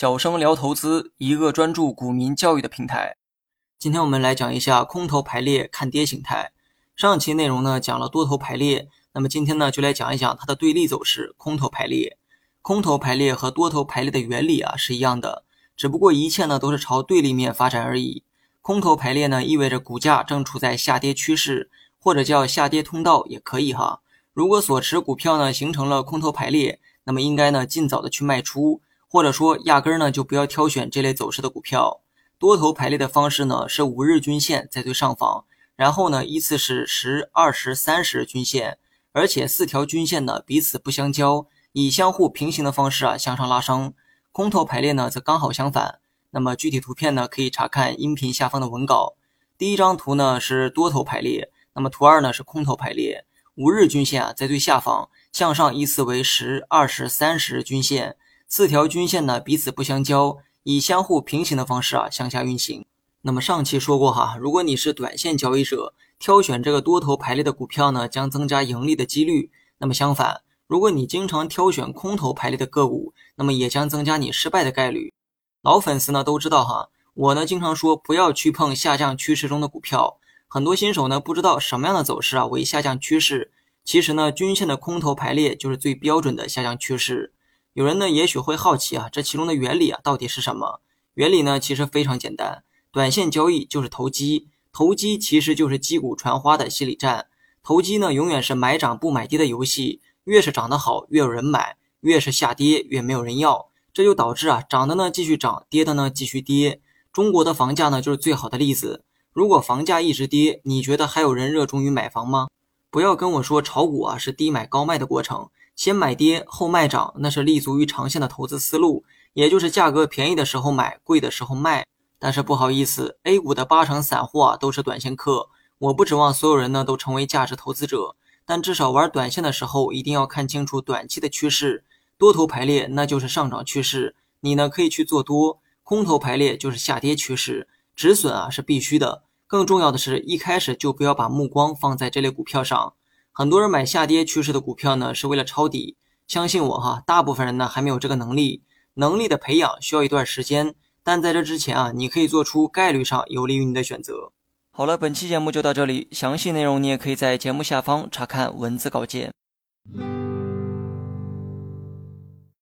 小生聊投资，一个专注股民教育的平台。今天我们来讲一下空头排列看跌形态。上期内容呢讲了多头排列，那么今天呢就来讲一讲它的对立走势——空头排列。空头排列和多头排列的原理啊是一样的，只不过一切呢都是朝对立面发展而已。空头排列呢意味着股价正处在下跌趋势，或者叫下跌通道也可以哈。如果所持股票呢形成了空头排列，那么应该呢尽早的去卖出，或者说压根儿呢就不要挑选这类走势的股票。多头排列的方式呢是五日均线在最上方，然后呢依次是十、二十、三十均线，而且四条均线呢彼此不相交，以相互平行的方式啊向上拉升。空头排列呢则刚好相反。那么具体图片呢可以查看音频下方的文稿。第一张图呢是多头排列，那么图二呢是空头排列。五日均线啊在最下方。向上依次为十、二十、三十均线，四条均线呢彼此不相交，以相互平行的方式啊向下运行。那么上期说过哈，如果你是短线交易者，挑选这个多头排列的股票呢，将增加盈利的几率。那么相反，如果你经常挑选空头排列的个股，那么也将增加你失败的概率。老粉丝呢都知道哈，我呢经常说不要去碰下降趋势中的股票。很多新手呢不知道什么样的走势啊为下降趋势。其实呢，均线的空头排列就是最标准的下降趋势。有人呢也许会好奇啊，这其中的原理啊到底是什么？原理呢其实非常简单，短线交易就是投机，投机其实就是击鼓传花的心理战。投机呢永远是买涨不买跌的游戏，越是涨得好越有人买，越是下跌越没有人要，这就导致啊涨的呢继续涨，跌的呢继续跌。中国的房价呢就是最好的例子。如果房价一直跌，你觉得还有人热衷于买房吗？不要跟我说炒股啊是低买高卖的过程，先买跌后卖涨，那是立足于长线的投资思路，也就是价格便宜的时候买，贵的时候卖。但是不好意思，A 股的八成散户啊都是短线客，我不指望所有人呢都成为价值投资者，但至少玩短线的时候一定要看清楚短期的趋势，多头排列那就是上涨趋势，你呢可以去做多；空头排列就是下跌趋势，止损啊是必须的。更重要的是一开始就不要把目光放在这类股票上。很多人买下跌趋势的股票呢，是为了抄底。相信我哈，大部分人呢还没有这个能力。能力的培养需要一段时间，但在这之前啊，你可以做出概率上有利于你的选择。好了，本期节目就到这里，详细内容你也可以在节目下方查看文字稿件。